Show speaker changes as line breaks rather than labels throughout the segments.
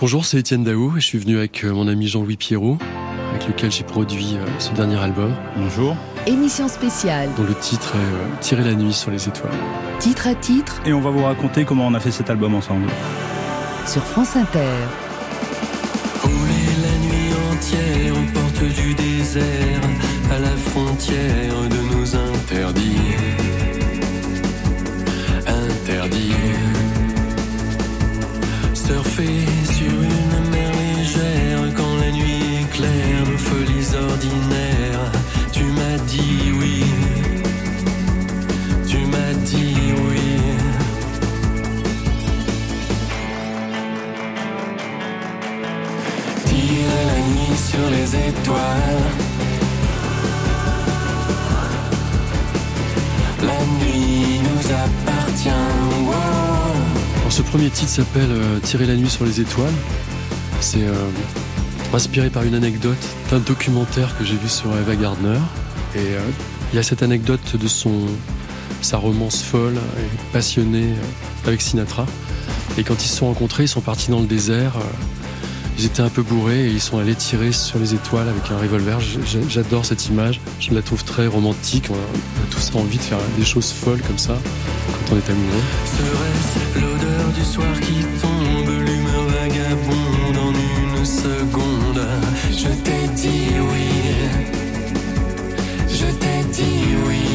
Bonjour, c'est Étienne Daou et je suis venu avec euh, mon ami Jean-Louis Pierrot, avec lequel j'ai produit euh, ce dernier album.
Bonjour.
Émission spéciale.
Dont le titre est euh, Tirer la nuit sur les étoiles.
Titre à titre.
Et on va vous raconter comment on a fait cet album ensemble.
Sur France Inter.
Rouler la nuit entière aux portes du désert, à la frontière de nos
premier titre s'appelle euh, Tirer la nuit sur les étoiles. C'est euh, inspiré par une anecdote d'un documentaire que j'ai vu sur Eva Gardner. Et euh, il y a cette anecdote de son sa romance folle et passionnée avec Sinatra. Et quand ils se sont rencontrés, ils sont partis dans le désert. Ils étaient un peu bourrés et ils sont allés tirer sur les étoiles avec un revolver. J'adore cette image. Je la trouve très romantique. On a tous envie de faire des choses folles comme ça
Serait-ce l'odeur du soir qui tombe, l'humeur vagabonde en une seconde? Je t'ai dit oui, je t'ai dit oui.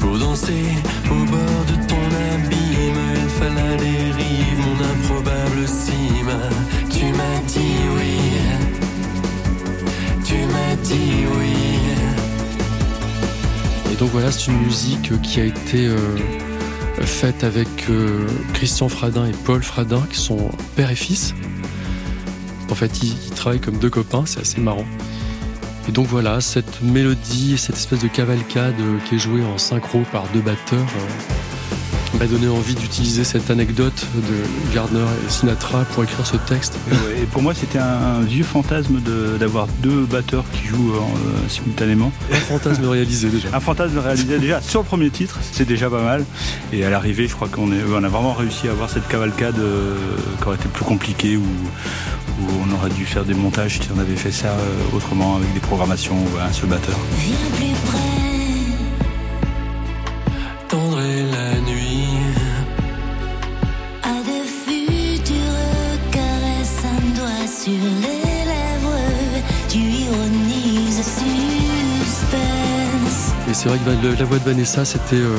Pour danser au bord de ton abîme, il fallait la mon improbable cime. Tu m'as dit oui, tu m'as dit oui.
Et donc voilà, c'est une musique qui a été euh, faite avec euh, Christian Fradin et Paul Fradin, qui sont père et fils. En fait, ils, travaillent comme deux copains, c'est assez marrant. Et donc voilà, cette mélodie, cette espèce de cavalcade euh, qui est jouée en synchro par deux batteurs euh, m'a donné envie d'utiliser cette anecdote de Gardner et Sinatra pour écrire ce texte.
Et, ouais, et pour moi, c'était un, vieux fantasme de- d'avoir deux batteurs qui jouent euh, simultanément.
Un fantasme réalisé déjà.
Un fantasme réalisé déjà sur le premier titre, c'est déjà pas mal. Et à l'arrivée, je crois qu'on est- on a vraiment réussi à avoir cette cavalcade euh, qui aurait été plus compliquée, où, où on aurait dû faire des montages si on avait fait ça euh, autrement, avec des programmations ou un seul batteur.
C'est vrai que la voix de Vanessa, c'était, euh,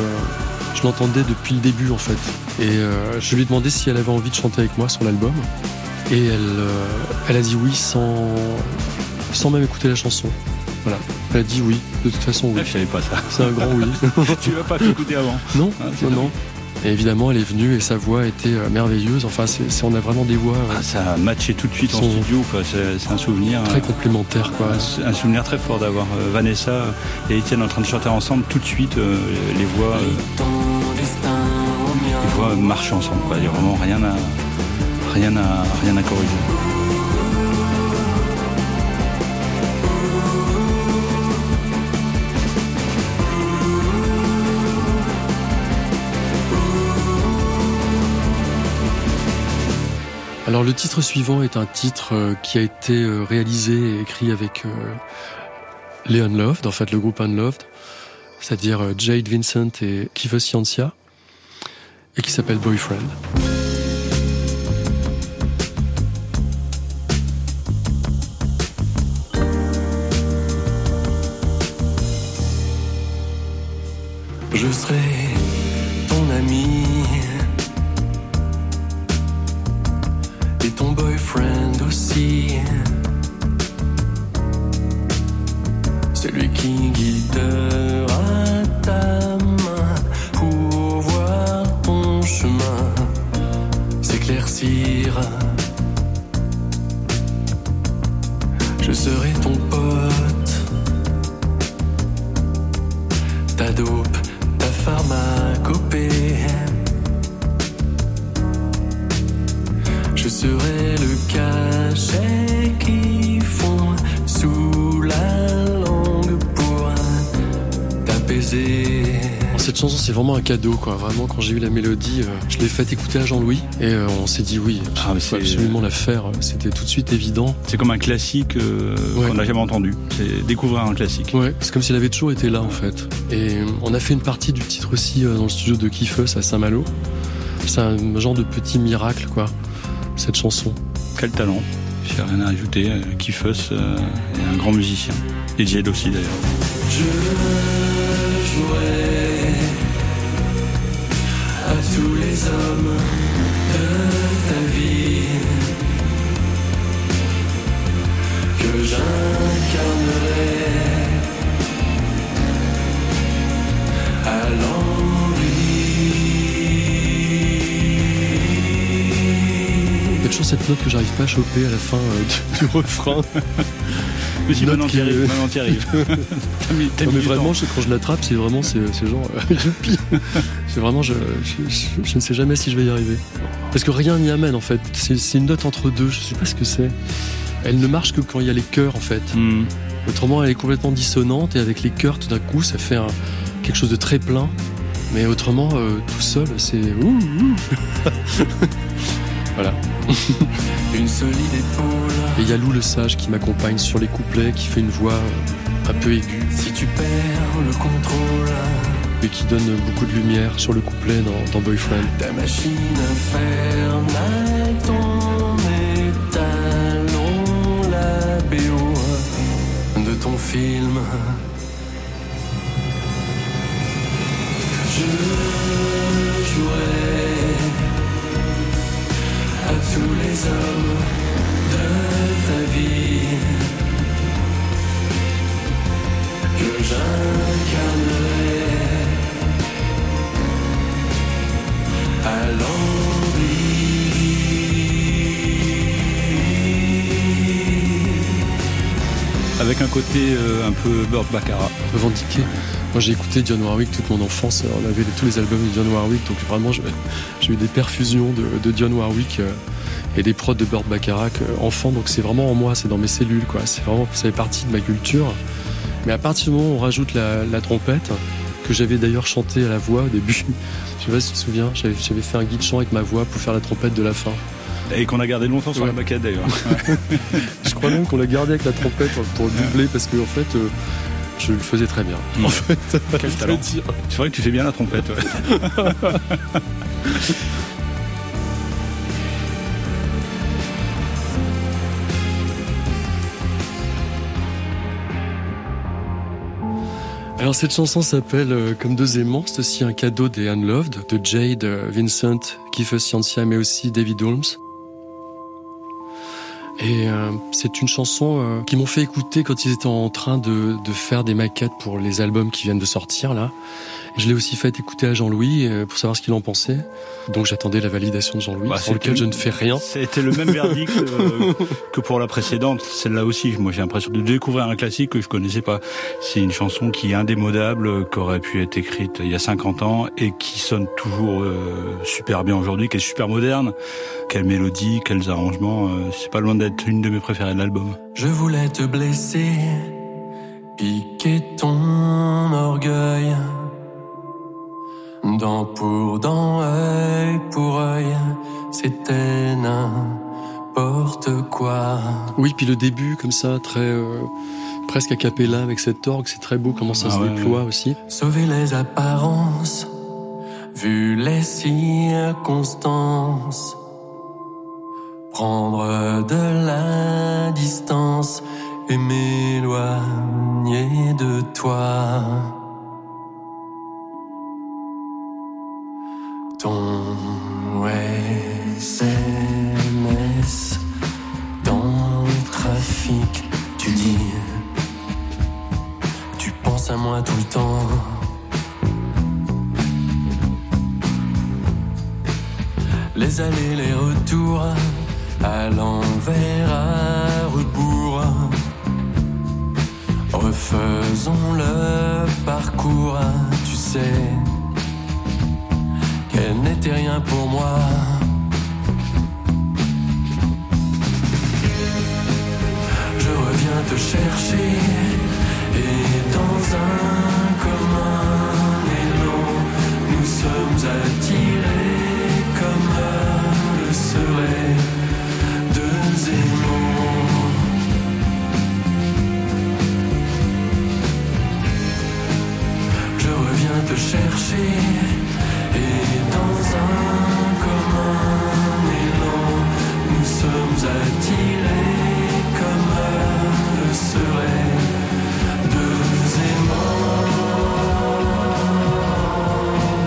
je l'entendais depuis le début en fait. Et euh, je lui ai demandé si elle avait envie de chanter avec moi sur l'album. Et elle, euh, elle a dit oui sans, sans même écouter la chanson. Voilà. Elle a dit oui, de toute façon oui.
Ah, je savais pas ça.
C'est un grand oui.
tu l'as pas fait écouter avant.
non,
Ah,
non, non. Et évidemment, elle est venue et sa voix était euh, merveilleuse. Enfin, c'est, c'est- on a vraiment des voix
Ah, ça a matché tout de suite en studio, quoi. C'est, c'est un souvenir.
très complémentaires. Quoi.
un, un souvenir très fort d'avoir euh, Vanessa et Étienne en train de chanter ensemble tout de suite. euh, les voix, euh, les marchent ensemble. Quoi. Il n'y a vraiment rien à, rien à, rien à corriger.
Alors le titre suivant est un titre euh, qui a été euh, réalisé et écrit avec euh, les Unloved, en fait le groupe Unloved, c'est-à-dire Jade Vincent et Kiefer Scientia, et qui s'appelle Boyfriend.
Je serai ton boyfriend aussi. Celui qui guidera
cette chanson, c'est vraiment un cadeau, quoi. Vraiment, quand j'ai eu la mélodie, euh, je l'ai faite écouter à Jean-Louis et euh, on s'est dit oui,
Ah, mais
faut
c'est-
absolument la faire. C'était tout de suite évident.
C'est comme un classique euh,
Ouais.
qu'on n'a jamais entendu. C'est découvrir un classique.
Ouais, c'est comme s'il avait toujours été là, en fait. Et euh, on a fait une partie du titre aussi euh, dans le studio de Kiffeus à Saint-Malo. C'est un genre de petit miracle, quoi, cette chanson.
Quel talent. J'ai rien à ajouter. Kiffus euh, est un grand musicien. Et Jed aussi d'ailleurs.
Je jouerai hommes de ta vie que j'incarnerai à l'envie.
Il y a toujours cette note que j'arrive pas à choper à la fin euh, du, du refrain.
Mais si
Une
maintenant arrives. T'as
mais vraiment, je- quand je l'attrape, c'est vraiment, c'est genre, euh. C'est vraiment, je, je, ne sais jamais si je vais y arriver. Parce que rien n'y amène, en fait. C'est une note entre deux, je sais pas ce que c'est. Elle ne marche que quand il y a les chœurs, en fait.
Hmm.
Autrement, elle est complètement dissonante, et avec les chœurs, tout d'un coup, ça fait un- quelque chose de très plein. Mais autrement, euh, tout seul, c'est... voilà.
Une solide épaule.
Et il y a Lou le Sage qui m'accompagne sur les couplets, qui fait une voix euh, un peu aiguë.
Si tu perds le contrôle,
et qui donne beaucoup de lumière sur le couplet dans, dans Boyfriend.
ta machine infernale, ton étalon, la BO de ton film. Je jouerai à tous les hommes de ta vie que j'incarnerai à l'envie.
Avec un côté euh, un peu Burt Baccarat.
Revendiqué. Moi j'ai écouté John Warwick toute mon enfance, on avait tous les albums de John Warwick, donc vraiment j'ai eu des perfusions de, de John Warwick euh, et des prods de Burt Bacharach euh, enfant, donc c'est vraiment en moi, c'est dans mes cellules, quoi. C'est vraiment, ça fait partie de ma culture. Mais à partir du moment où on rajoute la, la trompette, que j'avais d'ailleurs chanté à la voix au début, je sais pas si tu te souviens, j'avais fait un guide chant avec ma voix pour faire la trompette de la fin.
Et qu'on a gardé longtemps sur
Ouais.
la maquette d'ailleurs.
Je crois même qu'on l'a gardé avec la trompette pour doubler parce que en fait, euh, je le faisais très bien.
Mm.
En fait,
Quel talent. C'est vrai que tu fais bien la trompette. ouais.
Alors cette chanson s'appelle euh, Comme deux aimants, c'est aussi un cadeau des Unloved, de Jade, euh, Vincent, Kiefer Scientia, mais aussi David Holmes. Et euh, c'est une chanson euh, qu'ils m'ont fait écouter quand ils étaient en train de, de faire des maquettes pour les albums qui viennent de sortir là. Je l'ai aussi fait écouter à Jean-Louis euh, pour savoir ce qu'il en pensait. Donc j'attendais la validation de Jean-Louis,
Bah,
sur lequel je ne fais rien.
C'était le même verdict euh, que pour la précédente. Celle-là aussi, moi j'ai l'impression de découvrir un classique que je connaissais pas. C'est une chanson qui est indémodable, qui aurait pu être écrite il y a 50 ans et qui sonne toujours euh, super bien aujourd'hui, qui est super moderne. Quelle mélodie, quels arrangements. euh, c'est pas loin d'être une de mes préférées de l'album.
Je voulais te blesser, piquer ton Dent pour dent, œil pour œil, c'était n'importe quoi.
Oui, puis le début comme ça, très euh, presque a cappella avec cet orgue, c'est très beau comment ça
Ah
se
ouais,
déploie aussi.
Sauver les apparences, vu les circonstances. Prendre de la distance et m'éloigner de toi. Ton SMS dans le trafic, tu dis, tu penses à moi tout le temps. Les allées, les retours, à l'envers, à rebours. Refaisons le parcours, tu sais, elle n'était rien pour moi. Je reviens te chercher et dans un commun élan, nous sommes attirés comme le seraient deux aimants.
Je reviens te chercher et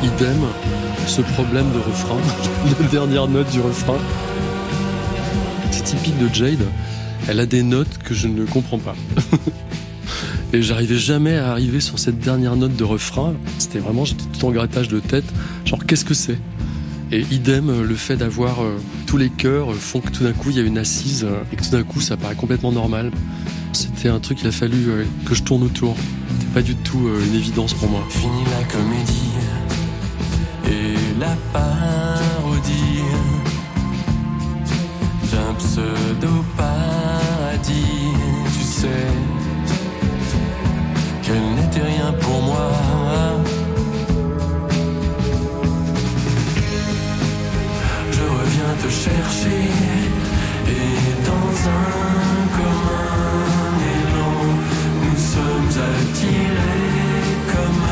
Idem, ce problème de refrain, la dernière note du refrain. C'est typique de Jade. Elle a des notes que je ne comprends pas. Et j'arrivais jamais à arriver sur cette dernière note de refrain. C'était vraiment, j'étais tout en grattage de tête. Genre, qu'est-ce que c'est? Et idem, le fait d'avoir euh, tous les chœurs euh, font que tout d'un coup, il y a une assise euh, et que tout d'un coup, ça paraît complètement normal. C'était un truc qu'il a fallu euh, que je tourne autour. C'était pas du tout euh, une évidence pour moi.
Fini la comédie et la parodie d'un pseudo paradis, tu sais qu'elle n'était rien pour moi. Te chercher et dans un commun élan, nous sommes attirés comme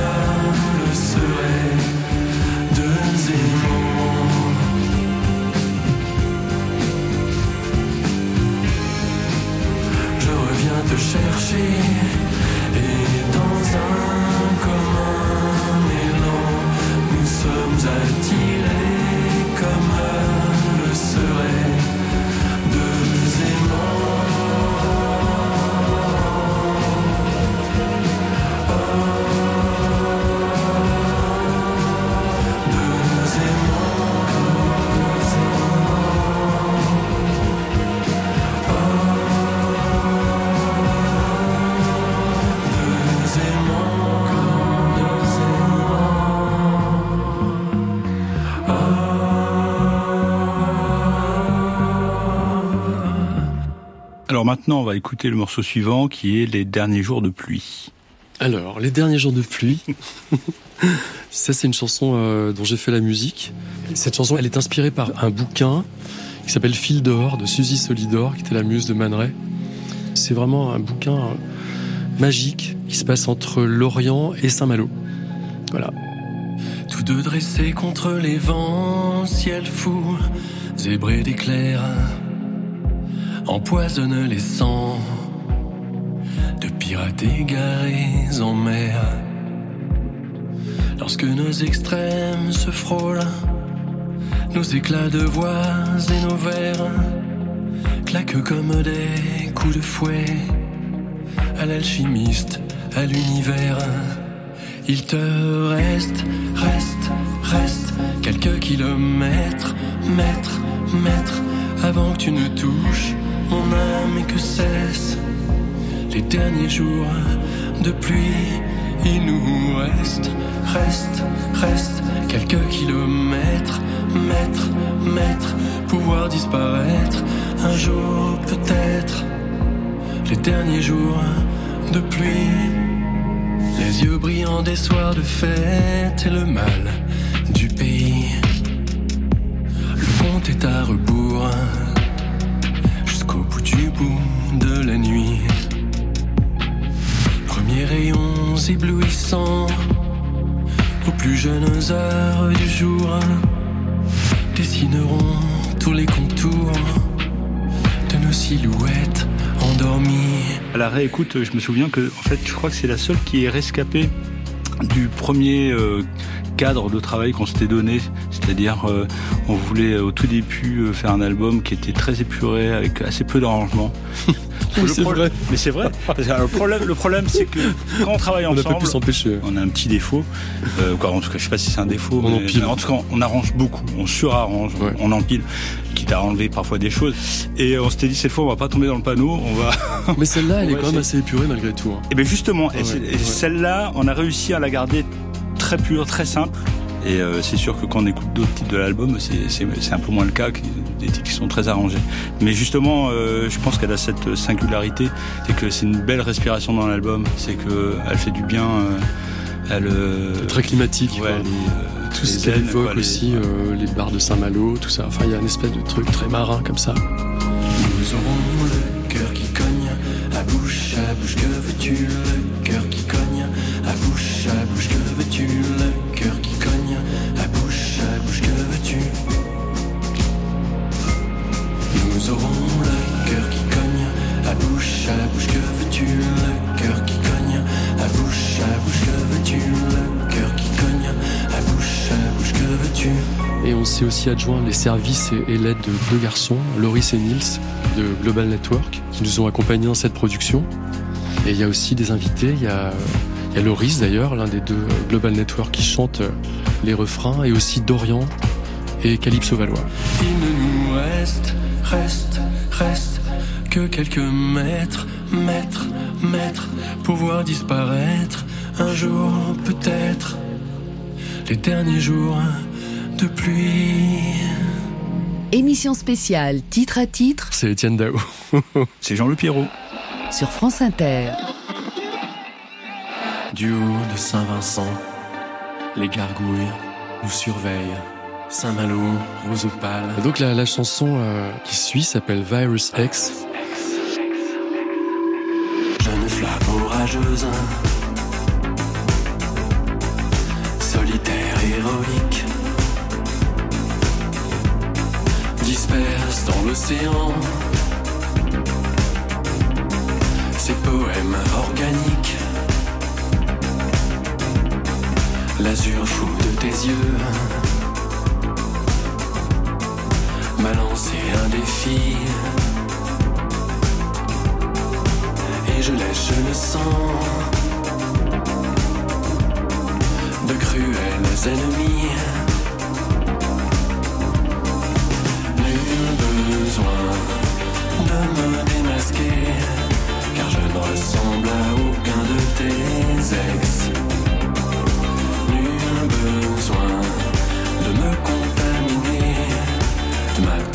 le serait deux aimants. Je reviens te chercher et dans un commun élan, nous sommes attirés comme
Alors maintenant, on va écouter le morceau suivant qui est Les derniers jours de pluie.
Alors, les derniers jours de pluie. Ça, c'est une chanson euh, dont j'ai fait la musique. Cette chanson, elle est inspirée par un bouquin qui s'appelle Fil d'or de Suzy Solidor, qui était la muse de Man Ray. C'est vraiment un bouquin euh, magique qui se passe entre Lorient et Saint-Malo. Voilà.
Tous deux dressés contre les vents, ciel fou, zébré d'éclairs, empoisonne les sangs de pirates égarés en mer. Lorsque nos extrêmes se frôlent, nos éclats de voix et nos vers claquent comme des coups de fouet à l'alchimiste, à l'univers. Il te reste, reste, reste quelques kilomètres, mètres, mètres, avant que tu ne touches mon âme et que cessent les derniers jours de pluie. Il nous reste, reste, reste quelques kilomètres, mètres, mètres, pouvoir disparaître un jour peut-être. Les derniers jours de pluie. Les yeux brillants des soirs de fête et le mal du pays. Le compte est à rebours du bout de la nuit. Premiers rayons éblouissants aux plus jeunes heures du jour dessineront tous les contours de nos silhouettes endormies.
À la réécoute, je me souviens que, en fait, je crois que c'est la seule qui est rescapée du premier euh, cadre de travail qu'on s'était donné. C'est-à-dire, euh, on voulait euh, au tout début euh, faire un album qui était très épuré, avec assez peu d'arrangements.
Oui,
Le
c'est
problème-
vrai.
Mais c'est vrai. Parce que, alors, le problème, le problème c'est que quand on travaille
On
ensemble,
pu s'empêcher.
on a un petit défaut. Euh, quoi, en tout cas, je sais pas si c'est un défaut.
On
mais,
empile.
mais en tout cas, on arrange beaucoup. On surarrange,
Ouais.
on empile, quitte à enlever parfois des choses. Et on s'était dit, cette fois, on va pas tomber dans le panneau. On va.
Mais celle-là, elle
On
est quand même assez épurée malgré tout. hein.
Et bien justement, et
Ouais,
et celle-là, on a réussi à la garder très pure, très simple. Et euh, c'est sûr que quand on écoute d'autres titres de l'album, c'est- un peu moins le cas, des titres qui sont très arrangés. Mais justement, euh, je pense qu'elle a cette singularité, c'est que c'est une belle respiration dans l'album, c'est que elle fait du bien, euh, elle... euh,
Très climatique.
ouais,
quoi.
euh,
Tout ce qu'elle évoque
quoi, les-
aussi, euh, les bars de Saint-Malo, tout ça. Enfin, il y a une espèce de truc très marin comme ça.
Nous aurons le cœur qui cogne, à bouche à bouche, que veux-tu
Et on s'est aussi adjoint les services et, l'aide de deux garçons, Loris et Nils, de Global Network, qui nous ont accompagnés dans cette production. Et il y a aussi des invités, il y a, il y a Loris d'ailleurs, l'un des deux Global Network qui chante euh, les refrains, et aussi Dorian et Calypso Valois.
Il ne nous reste, reste, reste que quelques mètres, mètres, mètres pour voir disparaître un jour peut-être les derniers jours de pluie.
Émission spéciale titre à titre
C'est Étienne Dao.
C'est Jean Le Pierrot.
sur France Inter.
Du haut de Saint-Vincent, les gargouilles nous surveillent. Saint-Malo, rose pâle.
Donc la, la chanson euh, qui suit s'appelle Virus X.
Jeune flamme orageuse, dans l'océan ses poèmes organiques. L'azur fou de tes yeux m'a lancé un défi. et je lèche le sang de cruels ennemis. Besoin de me démasquer, car je ne ressemble à aucun de tes ex. Nul besoin de me contaminer, de m'intoxiquer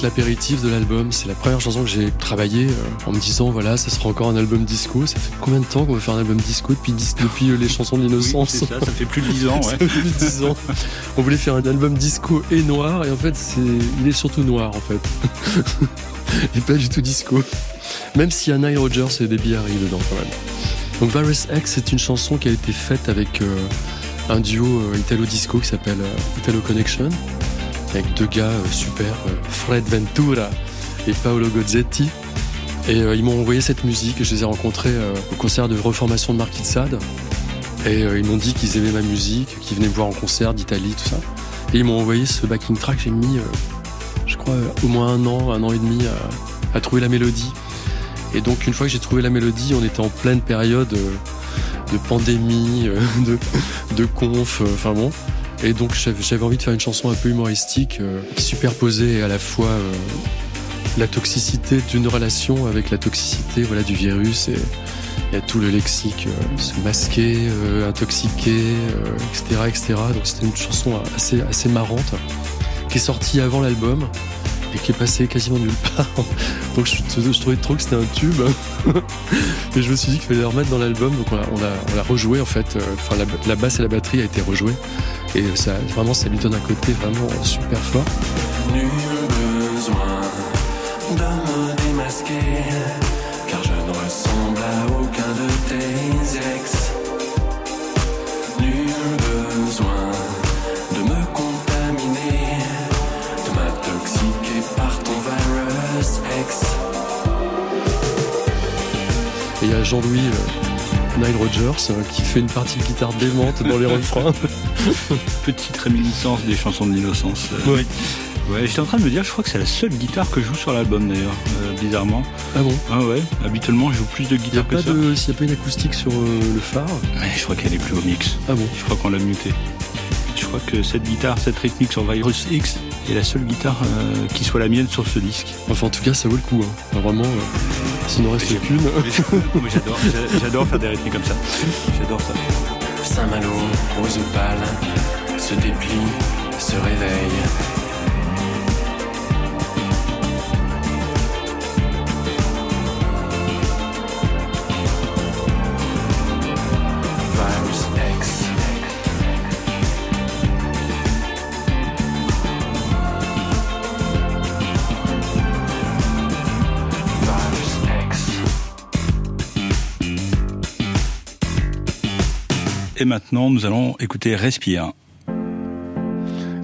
fait l'apéritif de l'album. C'est la première chanson que j'ai travaillée euh, en me disant voilà, ça sera encore un album disco. Ça fait combien de temps qu'on veut faire un album disco depuis, euh, les chansons d'innocence?
Ça, ça fait plus de 10 ans,
Ça
ouais.
fait plus de 10 ans. On voulait faire un album disco et noir, et en fait, c'est, il est surtout noir, en fait. et pas du tout disco. Même s'il y a Nile Rodgers et des Harry dedans, quand même. Donc, Virus X, c'est une chanson qui a été faite avec euh, un duo euh, italo-disco qui s'appelle Italo Connection, avec deux gars euh, super, euh, Fred Ventura et Paolo Gozzetti. Et euh, ils m'ont envoyé cette musique, je les ai rencontrés au concert de reformation de Marquis de Sade. Et ils m'ont dit qu'ils aimaient ma musique, qu'ils venaient me voir en concert d'Italie, tout ça. Et ils m'ont envoyé ce backing track. J'ai mis, je crois, au moins un an, un an et demi à, trouver la mélodie. Et donc, une fois que j'ai trouvé la mélodie, on était en pleine période de pandémie, de, conf, enfin bon. Et donc, j'avais envie de faire une chanson un peu humoristique euh, qui superposait à la fois euh, la toxicité d'une relation avec la toxicité voilà, du virus et, il y a tout le lexique, euh, se masquer, euh, intoxiquer, euh, etc., etc. Donc c'était une chanson assez, assez marrante qui est sortie avant l'album et qui est passée quasiment nulle part. Donc je, trouvais trop que c'était un tube et je me suis dit qu'il fallait la remettre dans l'album. Donc on l'a, rejoué en fait. Euh, Enfin la, basse et la batterie a été rejouée et ça vraiment ça lui donne un côté vraiment super fort. Jean-Louis euh, Nile Rodgers euh, qui fait une partie de guitare démente dans les refrains.
Petite réminiscence des chansons de l'innocence. euh.
Ouais.
Ouais, j'étais en train de me dire, je crois que c'est la seule guitare que je joue sur l'album d'ailleurs, euh, bizarrement.
Ah bon
Ah ouais, habituellement je joue plus de
Il n'y a
guitare que
pas
ça.
s'il y a pas une acoustique sur euh, le phare
Ouais, je crois qu'elle est plus au mix.
Ah bon
Je crois qu'on l'a muté. Je crois que cette guitare, cette rythmique sur Virus X est la seule guitare euh, qui soit la mienne sur ce disque.
Enfin, en tout cas, ça vaut le coup. Hein. Enfin, vraiment, euh, s'il n'en reste qu'une.
J'adore faire des rythmiques comme ça. J'adore ça.
Saint-Malo, rose pâle, se déplie, se réveille.
Et maintenant, nous allons écouter Respire.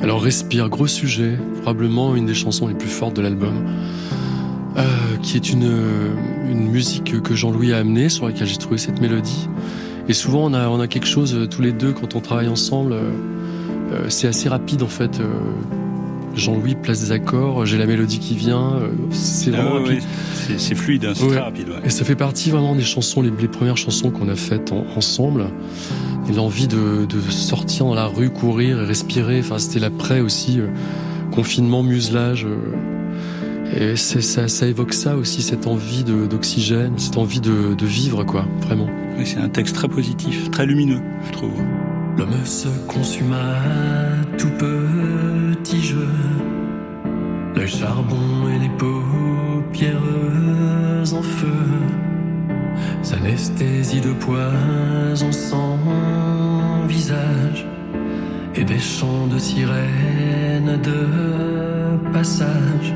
Alors Respire, gros sujet, probablement une des chansons les plus fortes de l'album, euh, qui est une, une musique que Jean-Louis a amenée, sur laquelle j'ai trouvé cette mélodie. Et souvent on a, on a quelque chose euh, tous les deux quand on travaille ensemble, euh, euh, c'est assez rapide en fait. euh, Jean-Louis place des accords, j'ai la mélodie qui vient, euh, c'est
Ah
vraiment
ouais,
rapide.
ouais, c'est- fluide, hein, c'est
Ouais.
très rapide.
Et ça fait partie vraiment des chansons, les, les premières chansons qu'on a faites en- ensemble. Et l'envie de, de sortir dans la rue, courir et respirer. Enfin, c'était l'après aussi, euh, confinement, muselage. euh, et ça, ça évoque ça aussi, cette envie d'oxygène, cette envie de, de vivre, quoi, vraiment.
Oui, c'est un texte très positif, très lumineux, je trouve.
L'homme se consuma à tout petit jeu. Le charbon et les paupières en feu. S'anesthésie de poison sans visage. Et des chants de sirènes de passage.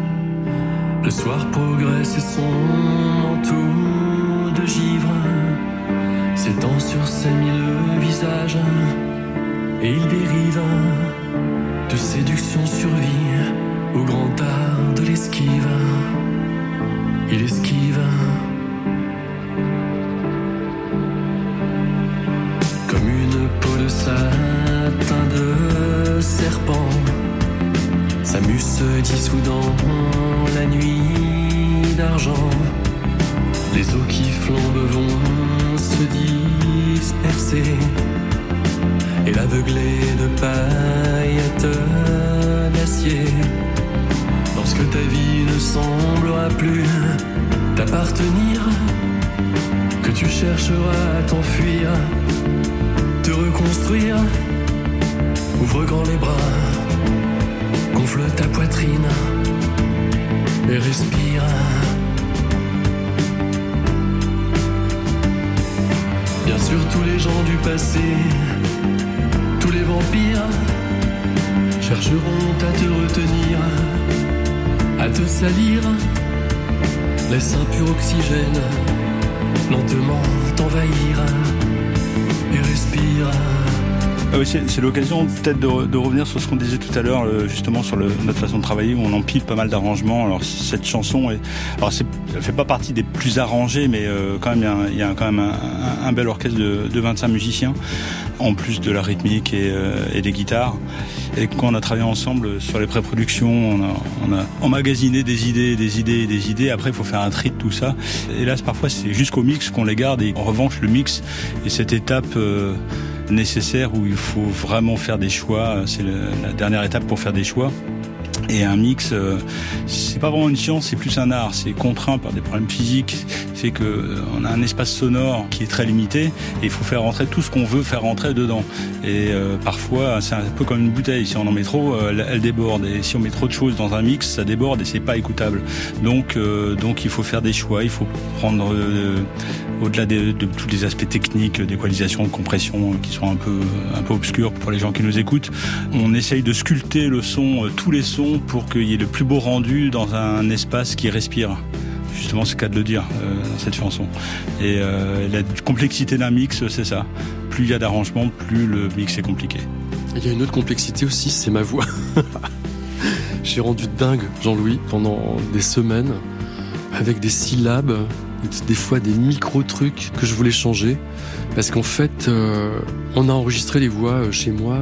Le soir progresse et son manteau de givre s'étend sur ses mille visages et il dérive de séduction survie au grand art de l'esquive. Il esquive de satin de serpent. Sa muse se dissout dans la nuit d'argent. Les eaux qui flambent vont se disperser et l'aveuglé de paillettes d'acier. Lorsque ta vie ne semblera plus t'appartenir, que tu chercheras à t'enfuir, te ouvre grand les bras, gonfle ta poitrine et respire. Bien sûr, tous les gens du passé, tous les vampires, chercheront à te retenir, à te salir. Laisse un pur oxygène lentement t'envahir et respire.
Oui, c'est l'occasion peut-être de, de revenir sur ce qu'on disait tout à l'heure, euh, justement sur le- notre façon de travailler, où on empile pas mal d'arrangements. Alors cette chanson, est, alors c'est, elle fait pas partie des plus arrangées, mais euh, quand même il y y a quand même un, un- bel orchestre de, de 25 musiciens, en plus de la rythmique et, euh, et des guitares. Et quand on a travaillé ensemble sur les pré-productions, on a, on a emmagasiné des idées, des idées, des idées. Après, il faut faire un tri de tout ça. Hélas, parfois, c'est jusqu'au mix qu'on les garde. Et en revanche, le mix est cette étape euh, nécessaire où il faut vraiment faire des choix. C'est la dernière étape pour faire des choix. Et un mix, euh, c'est pas vraiment une science, c'est plus un art. C'est contraint par des problèmes physiques, fait que euh, on a un espace sonore qui est très limité et il faut faire rentrer tout ce qu'on veut faire rentrer dedans. Et euh, parfois, c'est un peu comme une bouteille. Si on en met trop, elle, déborde. Et si on met trop de choses dans un mix, ça déborde et c'est pas écoutable. Donc, donc il faut faire des choix. Il faut prendre au-delà des- de, tous les aspects techniques d'équalisation, de compression, qui sont un peu un peu obscurs pour les gens qui nous écoutent. On essaye de sculpter le son, tous les sons, pour qu'il y ait le plus beau rendu dans un espace qui respire. Justement, c'est le cas de le dire euh, dans cette chanson. Et euh, la complexité d'un mix, c'est ça. Plus il y a d'arrangements, plus le mix est compliqué.
Il y a une autre complexité aussi, c'est ma voix. J'ai rendu dingue Jean-Louis pendant des semaines avec des syllabes, des fois des micro-trucs que je voulais changer. Parce qu'en fait, euh, on a enregistré les voix chez moi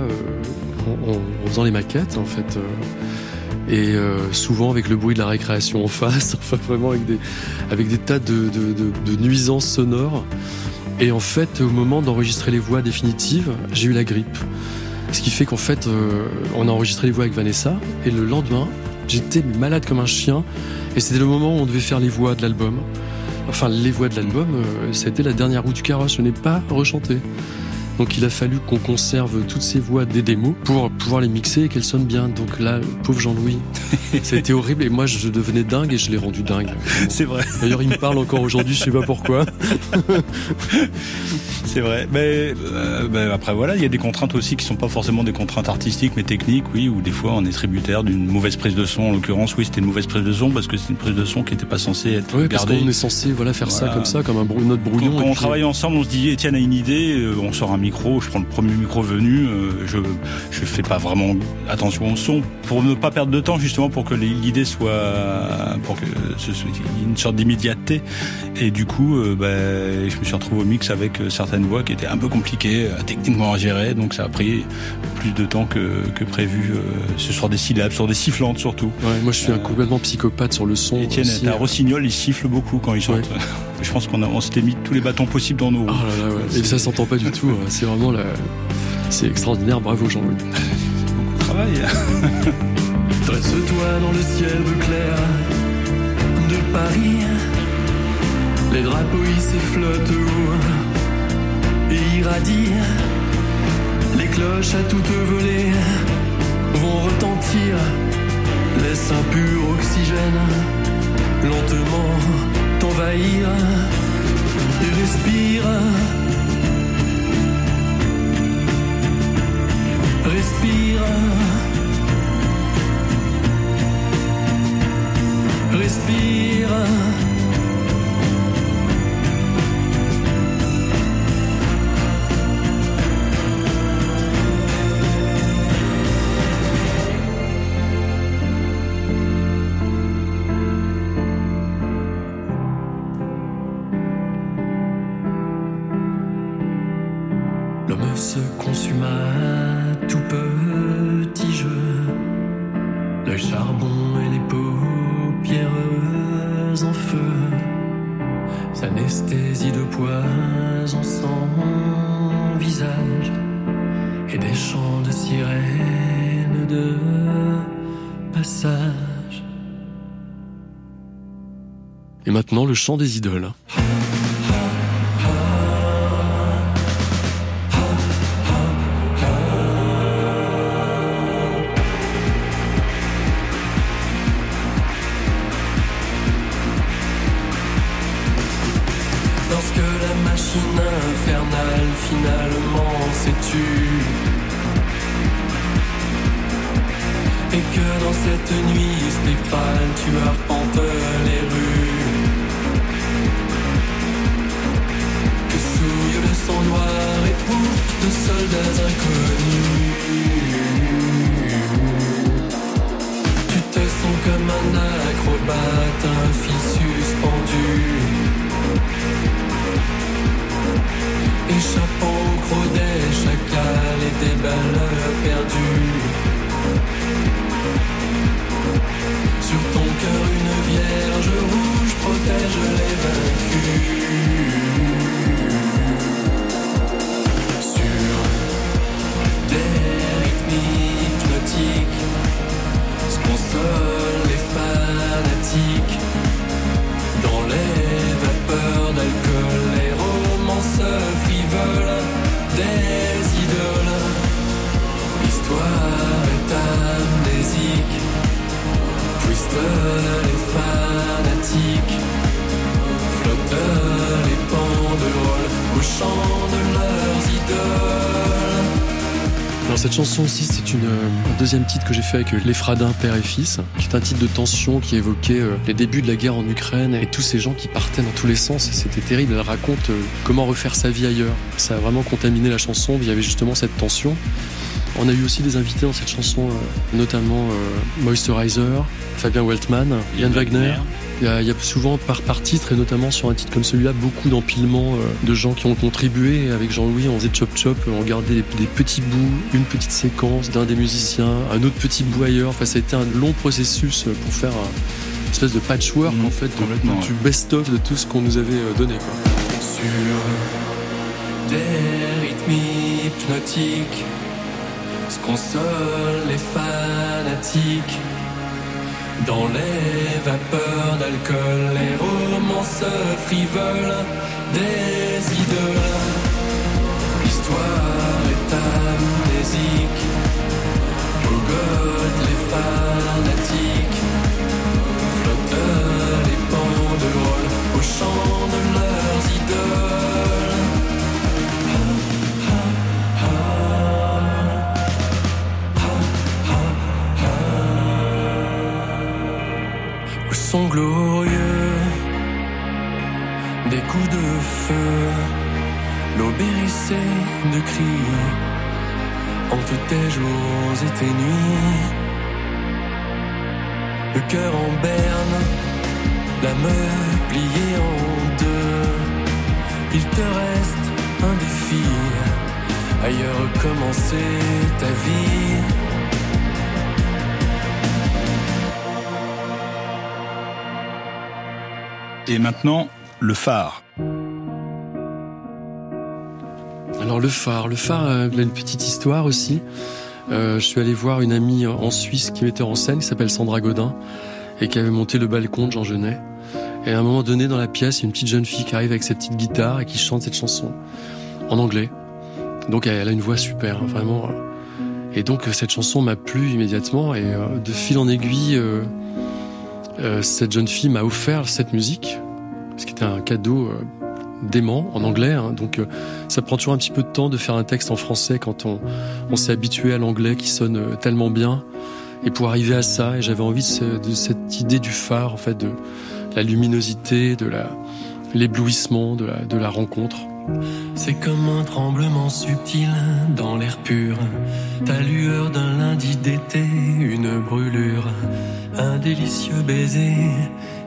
en, faisant les maquettes, en fait. Et euh, souvent avec le bruit de la récréation en face, enfin vraiment avec des, avec des tas de, de- nuisances sonores. Et en fait, au moment d'enregistrer les voix définitives, j'ai eu la grippe. Ce qui fait qu'en fait, euh, on a enregistré les voix avec Vanessa, et le lendemain, j'étais malade comme un chien, et c'était le moment où on devait faire les voix de l'album. Enfin, les voix de l'album, euh, ça a été la dernière roue du carrosse, je n'ai pas rechanté. Donc il a fallu qu'on conserve toutes ces voix des démos pour pouvoir les mixer et qu'elles sonnent bien. Donc là, pauvre Jean-Louis, ça a été horrible, et moi je devenais dingue et je l'ai rendu dingue.
C'est vrai,
D'ailleurs, il me parle encore aujourd'hui, je sais pas pourquoi.
c'est vrai. Mais euh, ben, après voilà, il y a des contraintes aussi qui sont pas forcément des contraintes artistiques, mais techniques, oui, où des fois on est tributaire d'une mauvaise prise de son. En l'occurrence, oui, c'était une mauvaise prise de son parce que c'est une prise de son qui n'était pas censée être
Oui, parce
gardée.
qu'on est censé voilà, faire ça comme ça, comme un brou- notre
Quand,
brouillon.
quand
et
on
puis-
travaille ensemble, on se dit Etienne a une idée, euh, on sort un micro, je prends le premier micro venu, euh, je je fais pas vraiment attention au son pour ne pas perdre de temps justement pour que l'idée soit pour que ce soit une sorte d'immédiateté et du coup euh, ben, je me suis retrouvé au mix avec euh, certaines voix qui étaient un peu compliquées techniquement à gérer donc ça a pris plus de temps que, que prévu ce sur des syllabes, sur des sifflantes surtout.
Ouais, moi je suis un complètement psychopathe sur le son.
Étienne
aussi.
est un rossignol, il siffle beaucoup quand il chante. Je pense qu'on a- on s'était mis tous les bâtons possibles dans nos roues.
Oh là là, ouais. Et ça s'entend pas du tout. C'est vraiment la... C'est extraordinaire. Bravo Jean-Louis.
beaucoup de travail.
Dresse-toi dans le ciel bleu clair de Paris. Les drapeaux hissés flottent haut et irradient. Les cloches à toute volée vont retentir. Laisse un pur oxygène lentement t'envahir et respire. Respire. respire.
Chant des idoles.
Lorsque la machine infernale finalement s'est tue Et que dans cette nuit spectrale tu arpentes les rues noir et pourpre de soldats inconnus Tu te sens comme un acrobate, un fil suspendu Échappant au gros des chacals et des balles perdues. Sur ton cœur, une vierge rouge protège les vaincus. Dans les vapeurs d'alcool, les romances frivoles des idoles. L'histoire est amnésique, puisque les fanatiques flottent les banderoles au chant de leurs idoles.
Alors cette chanson aussi, c'est une euh, un deuxième titre que j'ai fait avec euh, Les Fradins, père et fils, qui est un titre de tension qui évoquait euh, les débuts de la guerre en Ukraine et tous ces gens qui partaient dans tous les sens. C'était terrible. Elle raconte comment refaire sa vie ailleurs. Ça a vraiment contaminé la chanson. Il y avait justement cette tension. On a eu aussi des invités dans cette chanson, euh, notamment euh, Moisturizer, Fabien Weltman, Yann Wagner. Il y, a, il y a souvent par, par titre, et notamment sur un titre comme celui-là, beaucoup d'empilements euh, de gens qui ont contribué. Avec Jean-Louis, on faisait chop chop, on regardait des, des petits bouts, une petite séquence d'un des musiciens, un autre petit bout ailleurs. Enfin, ça a été un long processus pour faire un- une espèce de patchwork
Mhm,
en fait, de- du best-of de tout ce qu'on nous avait donné. Quoi.
sur des rythmes hypnotiques se consolent les fanatiques dans les vapeurs d'alcool les romances frivoles des idoles. L'histoire est amnésique. Bogote les fanatiques flottent les banderoles au chant de leurs idoles Au son glorieux des coups de feu l'eau de cris, en tous tes jours et tes nuits. Le cœur en berne, la meule pliée en deux. Il te reste un défi, ailleurs recommencer ta vie.
Et maintenant, le phare.
Alors le phare, le phare euh, il a une petite histoire aussi. Euh, je suis allé voir une amie en Suisse qui mettait en scène, qui s'appelle Sandra Godin, et qui avait monté le balcon de Jean Genet. Et à un moment donné, dans la pièce, il y a une petite jeune fille qui arrive avec sa petite guitare et qui chante cette chanson en anglais. Donc elle a une voix super, vraiment. Et donc cette chanson m'a plu immédiatement et euh, de fil en aiguille, euh, euh, cette jeune fille m'a offert cette musique, ce qui était un cadeau euh, dément en anglais. hein. donc euh, ça prend toujours un petit peu de temps de faire un texte en français quand on, on s'est habitué à l'anglais qui sonne euh, tellement bien. Et pour arriver à ça, j'avais envie de, de cette idée du phare, en fait, de la luminosité, de l'éblouissement, de de la rencontre.
C'est comme un tremblement subtil dans l'air pur. Ta lueur d'un lundi d'été, une brûlure, un délicieux baiser,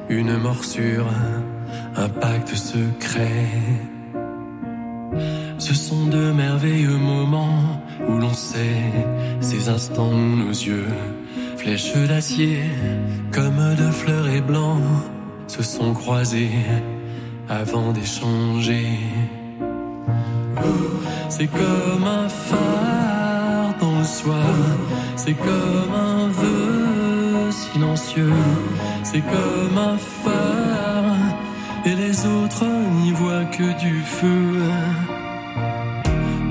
une morsure, un pacte secret. Ce sont de merveilleux moments où l'on sait ces instants où nos yeux, flèches d'acier, comme de fleurs et blancs, se sont croisés avant d'échanger. C'est comme un phare dans le soir, c'est comme un vœu silencieux, c'est comme un phare, et les autres n'y voient que du feu.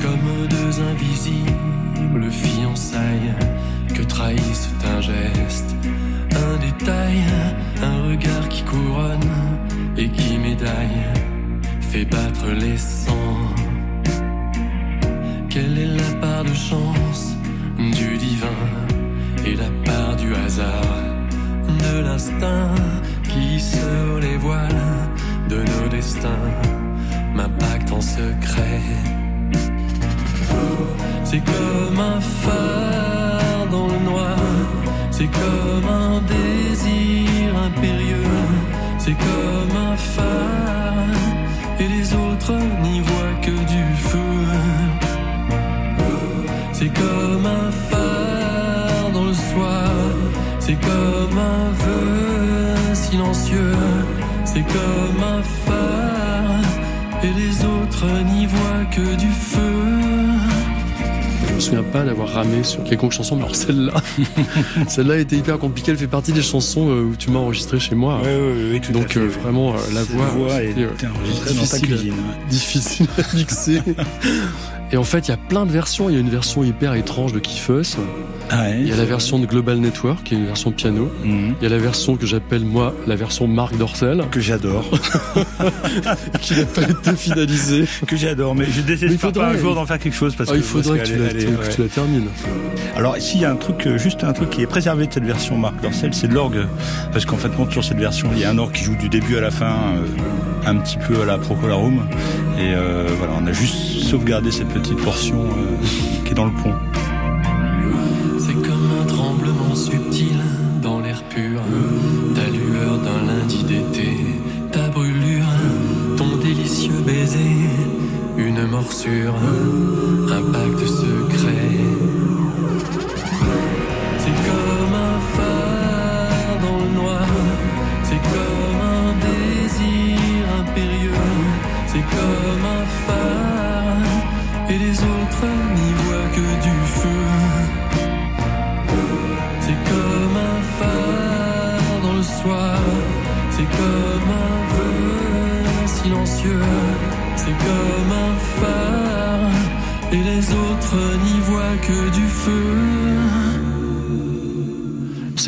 Comme deux invisibles fiançailles que trahissent un geste, un détail, un regard qui couronne et qui médaille, fait battre les sangs. Quelle est la part de chance du divin et la part du hasard, de l'instinct qui sur les voiles de nos destins? M'impacte en secret. C'est comme un phare dans le noir, c'est comme un désir impérieux, c'est comme un phare, et les autres n'y voient que du feu. C'est comme un phare dans le soir, c'est comme un vœu silencieux, c'est comme un phare, et les autres n'y voient que du feu.
Souviens pas d'avoir ramé sur quelconque chanson, mais alors celle-là, celle-là était hyper compliquée. Elle fait partie des chansons euh, où tu m'as enregistré chez moi.
Tout à
Donc
fait.
euh, vraiment, euh, la voix,
voix
euh,
enregistrée dans ta cuisine.
difficile à mixer. Et en fait, il y a plein de versions. Il y a une version hyper étrange de Kifeus.
Ah ouais,
Il y a la version de Global Network, qui est une version piano.
Mhm.
Il y a la version que j'appelle moi la version Marc Dorcel,
que j'adore,
qui n'a pas été finalisée.
que j'adore, mais je
Mais il
désespère pas un jour d'en faire quelque chose parce
Ah,
que
il faudrait que tu la, que
ouais.
tu la termines.
Alors ici il y a un truc, euh, juste un truc qui est préservé de cette version Marc Dorcel, c'est l'orgue, parce qu'en fait sur cette version il y a un orgue qui joue du début à la fin, euh, un petit peu à la Procolarum, et euh, voilà on a juste sauvegardé cette petite portion euh, qui est dans le pont.
C'est comme un tremblement subtil dans l'air pur. Ta lueur d'un lundi d'été, ta brûlure, ton délicieux baiser, une morsure,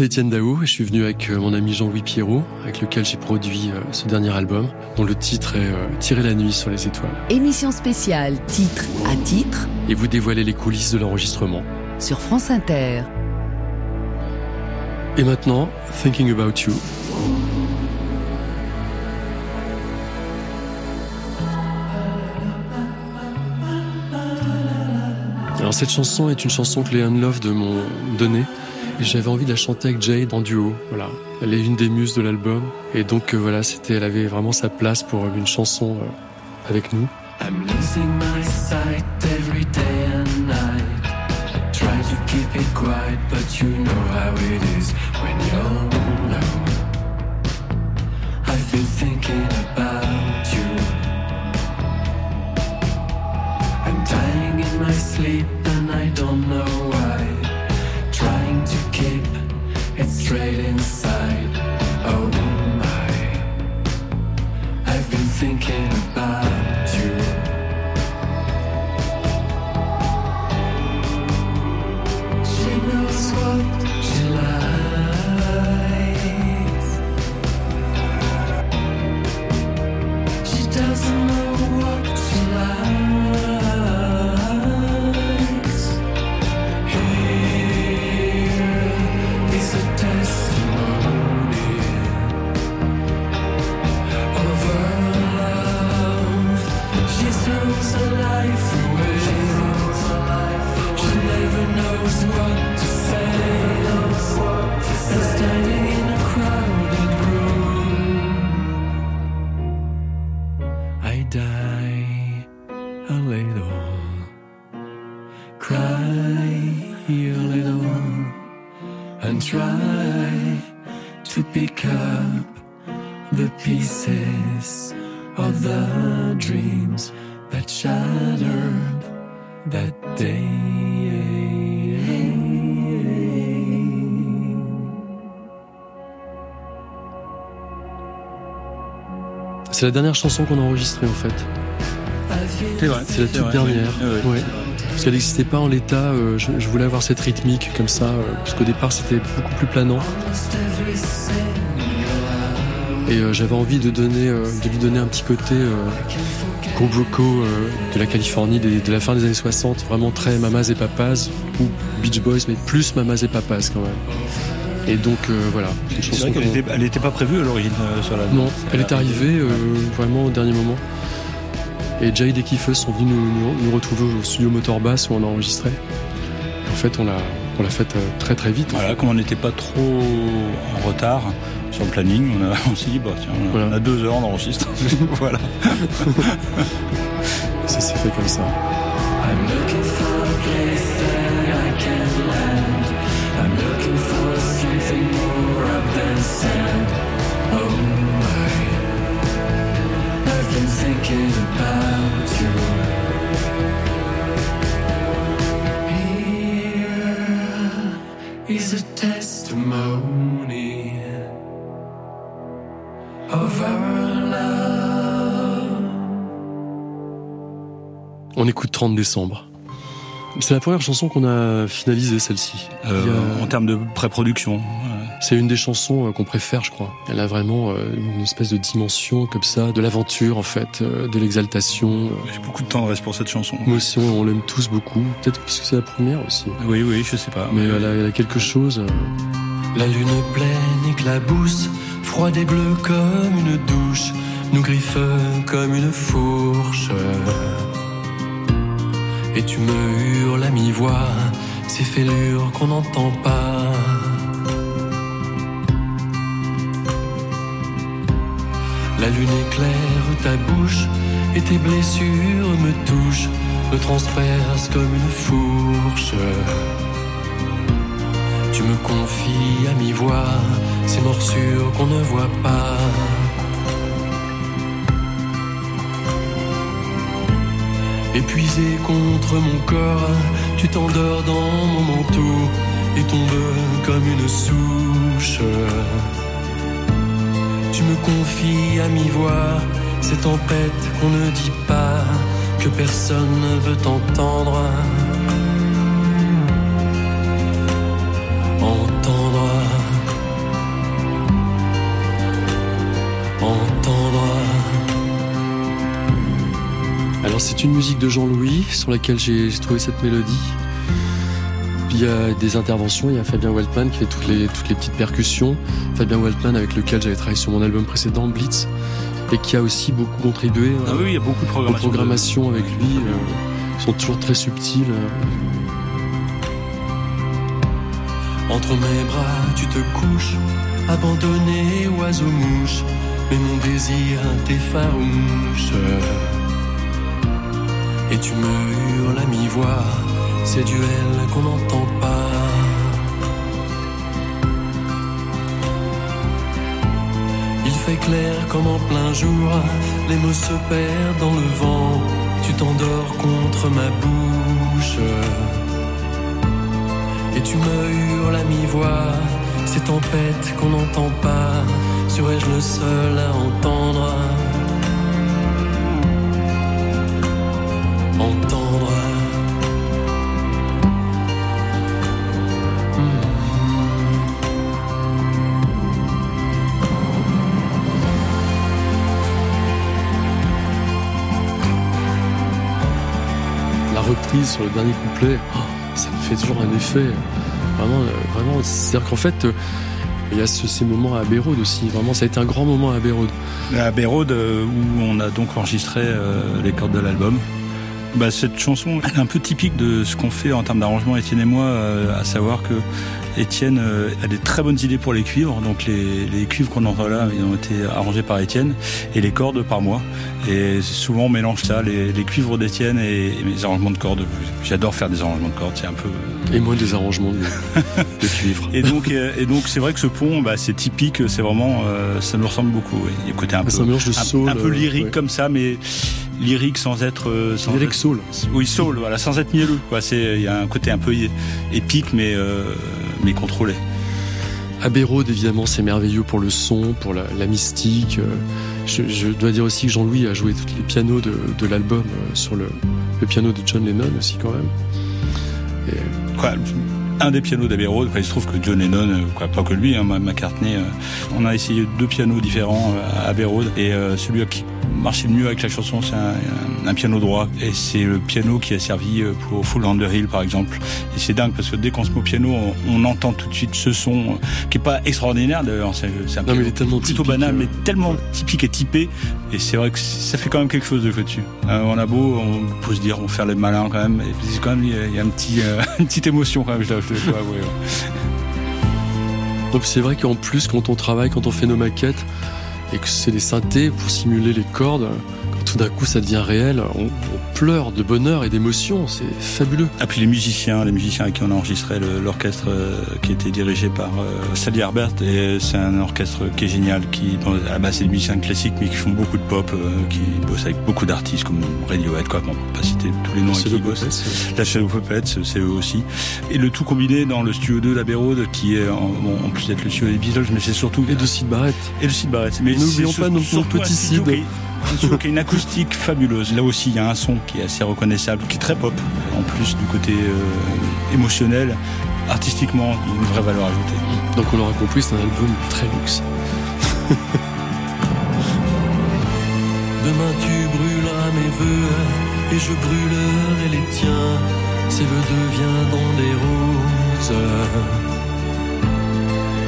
C'est
Étienne Daou et je suis venu avec euh, mon ami Jean-Louis Pierrot, avec lequel j'ai produit euh, ce dernier album, dont le titre est euh, Tirer la nuit sur les étoiles.
Émission spéciale titre à titre
Et vous dévoilez les coulisses de l'enregistrement.
sur France Inter.
Et maintenant, Thinking About You. Alors cette chanson est une chanson que les Unloved m'ont donnée j'avais envie de la chanter avec Jade en duo. Voilà, elle est une des muses de l'album et donc euh, voilà, c'était, elle avait vraiment sa place pour une chanson euh, avec nous.
I'm losing my sight every day and night. Try to keep it quiet, but you know how it is when you're alone. I've been thinking about you. I'm dying in my sleep and I don't know
C'est la dernière chanson qu'on a enregistrée en fait.
C'est vrai.
C'est la toute
vrai,
dernière.
oui.
Ouais. Parce qu'elle n'existait pas en l'état. euh, je, je voulais avoir cette rythmique comme ça, euh, parce qu'au départ c'était beaucoup plus planant. Et euh, j'avais envie de donner, de lui donner un petit côté groupe de la Californie des- de la fin des années 60, vraiment très mamas et papas ou Beach Boys, mais plus mamas et papas quand même. Et donc euh, voilà, c'est
vrai qu'elle
qu'on-
était, elle était pas prévue à l'origine euh, sur la.
non, elle est arrivée euh, vraiment au dernier moment. Et Jade et Kiefer sont venus nous, nous- nous retrouver au studio Motorbass où on a enregistré. En fait, on l'a, on l'a faite euh, très très vite.
Voilà, comme on n'était pas trop en retard sur le planning, on, a, on s'est dit, bah, tiens, on a-
Voilà.
on a deux heures d'enregistre. voilà.
Ça s'est fait comme ça.
I'm
On écoute 30 décembre. C'est la première chanson qu'on a finalisée, celle-ci.
Euh,
a-
En termes de pré-production. euh,
C'est une des chansons euh, qu'on préfère, je crois. Elle a vraiment une espèce de dimension comme ça, de l'aventure en fait, de l'exaltation.
J'ai beaucoup de tendresse pour cette chanson.
Moi aussi, on, on l'aime tous beaucoup. Peut-être parce que c'est la première aussi.
Oui, oui, je sais pas.
Mais elle a, elle a quelque chose.
La lune pleine éclabousse, froide et bleue comme une douche, nous griffe comme une fourche. Et tu me hurles à mi-voix, ces fêlures qu'on n'entend pas. La lune éclaire ta bouche et tes blessures me touchent, me transpercent comme une fourche. Tu me confies à mi-voix ces morsures qu'on ne voit pas. Épuisé contre mon corps, tu t'endors dans mon manteau et tombes comme une souche. Tu me confies à mi-voix ces tempêtes qu'on ne dit pas, que personne ne veut entendre.
Alors c'est une musique de Jean-Louis sur laquelle j'ai trouvé cette mélodie. Puis il y a des interventions, il y a Fabien Weltman qui fait toutes les, toutes les petites percussions. Fabien Weltman avec lequel j'avais travaillé sur mon album précédent, Blitz, et qui a aussi beaucoup contribué
Ah
euh,
oui, il y a beaucoup de
aux
programmation.
programmations avec lui. euh, ils sont toujours très subtils. euh.
Entre mes bras, tu te couches, abandonné oiseau-mouche, mais mon désir t'effarouche. Et tu me hurles à mi-voix, ces duels qu'on n'entend pas. Il fait clair comme en plein jour, les mots se perdent dans le vent, tu t'endors contre ma bouche. Et tu me hurles à mi-voix, ces tempêtes qu'on n'entend pas, serais-je le seul à entendre? Entendre.
Reprise sur le dernier couplet, oh, ça me fait toujours un effet. Vraiment, euh, vraiment. C'est-à-dire qu'en fait, euh, il y a ce- ces moments à Abbey Road aussi. Vraiment, ça a été un grand moment à Abbey Road.
À Abbey Road, euh, où on a donc enregistré les cordes de l'album. Bah, cette chanson elle est un peu typique de ce qu'on fait en termes d'arrangement, Étienne et moi, à savoir que Étienne euh, a des très bonnes idées pour les cuivres. Donc les, les cuivres qu'on entend là, ils ont été arrangés par Étienne et les cordes par moi. Et souvent on mélange ça, les, les cuivres d'Étienne et, et mes arrangements de cordes. J'adore faire des arrangements de cordes, c'est un peu
Et moins des arrangements de, de cuivre.
et donc, euh, et donc, c'est vrai que ce pont, bah, c'est typique. C'est vraiment, euh, ça nous ressemble beaucoup. oui. Il y a un côté un peu,
mélange de
un-
soul,
un, peu
euh,
lyrique
ouais.
comme ça, mais lyrique sans être, sans
Lyric
être-
soul.
oui, soul, voilà, sans être mielleux. Quoi, c'est, il y a un côté un peu épique, mais, euh, mais contrôlé.
Abbey Road, évidemment, c'est merveilleux pour le son, pour la, la mystique. Euh, Je, je dois dire aussi que Jean-Louis a joué tous les pianos de, de l'album euh, sur le, le piano de John Lennon aussi quand même. Et,
Quoi, un des pianos d'Abbey Road, quoi, il se trouve que John Lennon, euh, quoi, pas que lui, hein, McCartney, euh, on a essayé deux pianos différents euh, à Abbey Road, et euh, celui qui marchait mieux avec la chanson, c'est un, un piano droit, et c'est le piano qui a servi euh, pour Full on the Hill, par exemple. Et c'est dingue parce que dès qu'on se met au piano, on, on entend tout de suite ce son euh, qui est pas extraordinaire d'ailleurs. C'est un
Non, mais
piano
il est tellement
plutôt
typique,
banal,
euh,
mais tellement typique et typé. Et c'est vrai que ça fait quand même quelque chose de dessus. Euh, on a beau, on peut se dire, on va faire les malins quand même. Et puis, c'est quand même, il y a, il y a un petit, euh, une petite émotion quand même. Je dois, je dois avouer.
Donc c'est vrai qu'en plus, quand on travaille, quand on fait nos maquettes, et que c'est des synthés pour simuler les cordes, quand tout d'un coup ça devient réel, on, de bonheur et d'émotion, c'est fabuleux.
Et puis les musiciens, les musiciens avec qui on a enregistré l'orchestre euh, qui était dirigé par euh, Sally Herbert, et c'est un orchestre qui est génial, qui bon, à la base c'est des musiciens classiques mais qui font beaucoup de pop, euh, qui bossent avec beaucoup d'artistes comme Radiohead, quoi. Bon, on va pas citer tous les noms qui bossent. La Shadow Puppets, c'est eux aussi. Et le tout combiné dans le studio 2 d'Abbey Road, qui est en, bon, en plus d'être le studio des Beatles, mais c'est surtout
Et de Sid Barrett.
et le Sid Barrett. Mais
N'oublions pas
sur-
non-
surtout
notre petit
un studio
Sid.
qui a une acoustique fabuleuse. Là aussi, il y a un son qui est assez reconnaissable, qui est très pop. En plus du côté euh, émotionnel, artistiquement, il y a une vraie valeur ajoutée.
Donc on l'aura compris, c'est un album très luxe.
Demain tu brûleras mes vœux et je brûlerai les tiens. Ces vœux deviendront des roses.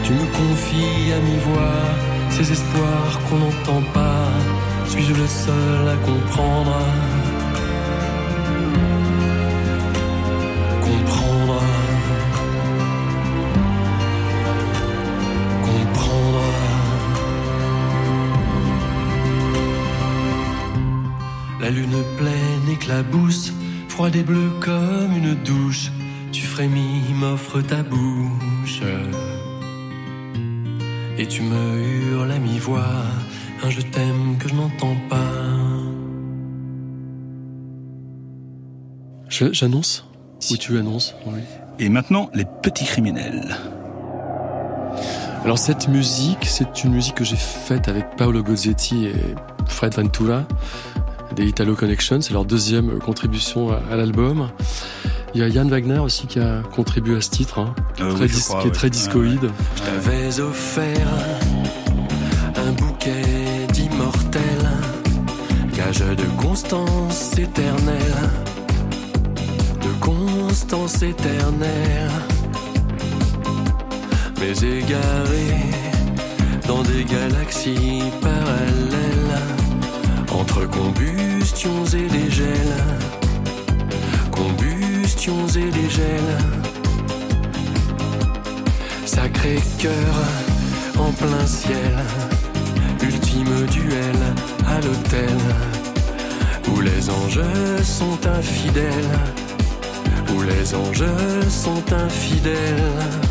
Tu me confies à mi-voix ces espoirs qu'on n'entend pas. Suis-je le seul à comprendre Comprendre? Éclabousse, froide et bleue comme une douche. Tu frémis, m'offres ta bouche. Et tu me hurles à mi-voix, un je t'aime que je n'entends pas.
J'annonce Ou tu annonces Oui.
Et maintenant, les petits criminels.
Alors cette musique, c'est une musique que j'ai faite avec Paolo Gozzetti et Fred Ventura des Italo Connection. C'est leur deuxième contribution à, à l'album. Il y a Yann Wagner aussi qui a contribué à ce titre, hein,
Euh,
très
oui,
dis-
crois,
qui est
ouais.
très discoïde.
Je t'avais offert un bouquet d'immortels, gage de constance éternelle, de constance éternelle. Mais égaré dans des galaxies parallèles, entre combustions et des gels, combustions et des gels. Sacré-Cœur en plein ciel, ultime duel à l'hôtel, où les anges sont infidèles, où les anges sont infidèles.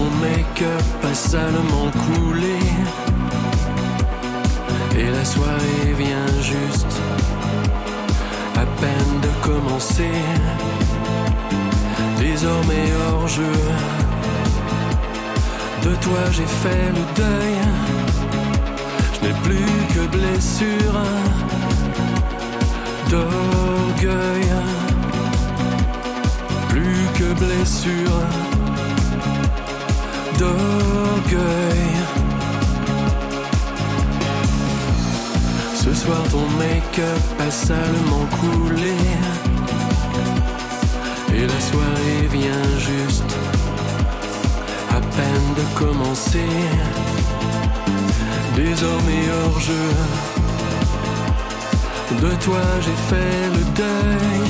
Ton make-up a salement coulé. Et la soirée vient juste à peine de commencer. Désormais hors jeu. De toi j'ai fait le deuil. Je n'ai plus que blessure D'orgueil. Plus que blessure d'orgueil. Ce soir ton make-up a salement coulé. Et la soirée vient juste à peine de commencer. Désormais hors jeu. De toi j'ai fait le deuil.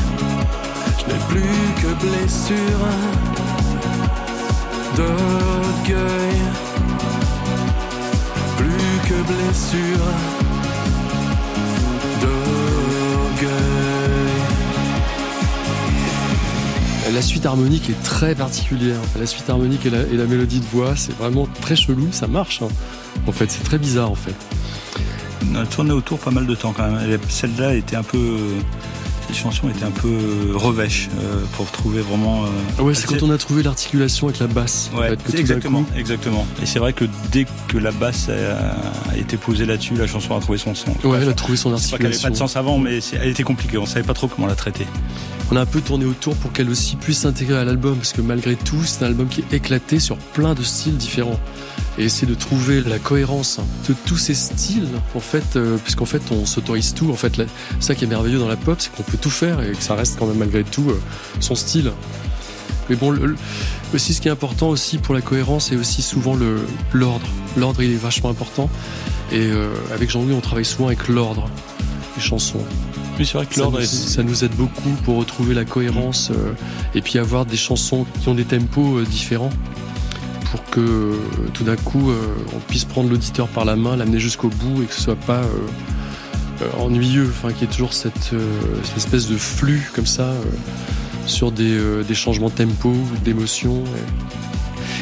Je n'ai plus que blessure plus que blessure d'orgueil.
La suite harmonique est très particulière. La suite harmonique et la, et la mélodie de voix, c'est vraiment très chelou, ça marche. hein. En fait, c'est très bizarre en fait.
On a tourné autour pas mal de temps quand même. Elle- Celle-là était un peu. Cette chanson était un peu revêche euh, pour trouver vraiment. euh,
Ouais, c'est quand on a trouvé l'articulation avec la basse. en fait, que
exactement,
coup-
exactement. Et c'est vrai que dès que la basse a, a été posée là-dessus, la chanson a trouvé son sens.
Ouais, elle a trouvé son
C'est pas qu'elle avait
articulation.
pas de sens avant, mais elle était compliquée. On savait pas trop comment la traiter.
On a un peu tourné autour pour qu'elle aussi puisse s'intégrer à l'album, parce que malgré tout, c'est un album qui est éclaté sur plein de styles différents. Et essayer de trouver la cohérence de tous ces styles, en fait, euh, puisqu'en fait, on s'autorise tout. En fait, la- ça qui est merveilleux dans la pop, c'est qu'on peut tout faire et que ça reste quand même malgré tout euh, son style. Mais bon, le- le- aussi ce qui est important aussi pour la cohérence, c'est aussi souvent l'ordre. L'ordre, il est vachement important. Et euh, avec Jean-Louis, on travaille souvent avec l'ordre des chansons.
Oui, c'est vrai que
Ça
l'ordre
ça nous aide beaucoup pour retrouver la cohérence euh, et puis avoir des chansons qui ont des tempos euh, différents pour que euh, tout d'un coup euh, on puisse prendre l'auditeur par la main, l'amener jusqu'au bout et que ce soit pas euh, ennuyeux, enfin qu'il y ait toujours cette, espèce de flux comme ça sur des, changements de tempo, d'émotion.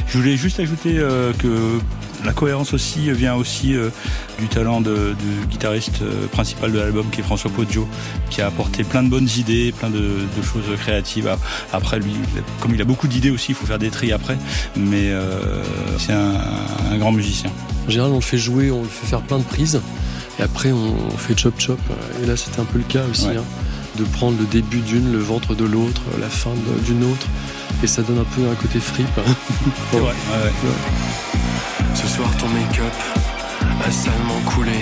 Je voulais juste ajouter que la cohérence aussi vient aussi euh, du talent de- du guitariste euh, principal de l'album qui est François Poggio qui a apporté plein de bonnes idées, plein de, de choses créatives. Après lui, comme il a beaucoup d'idées aussi, il faut faire des tris après, mais euh, c'est un, un grand musicien.
En général, on le fait jouer, on lui fait faire plein de prises et après on, fait chop chop. Et là, c'était un peu le cas aussi.
Ouais.
hein, de prendre le début d'une, le ventre de l'autre, la fin d'une autre. Et ça donne un peu un côté fripe.
ouais, ouais.
Ce soir ton make-up a salement coulé.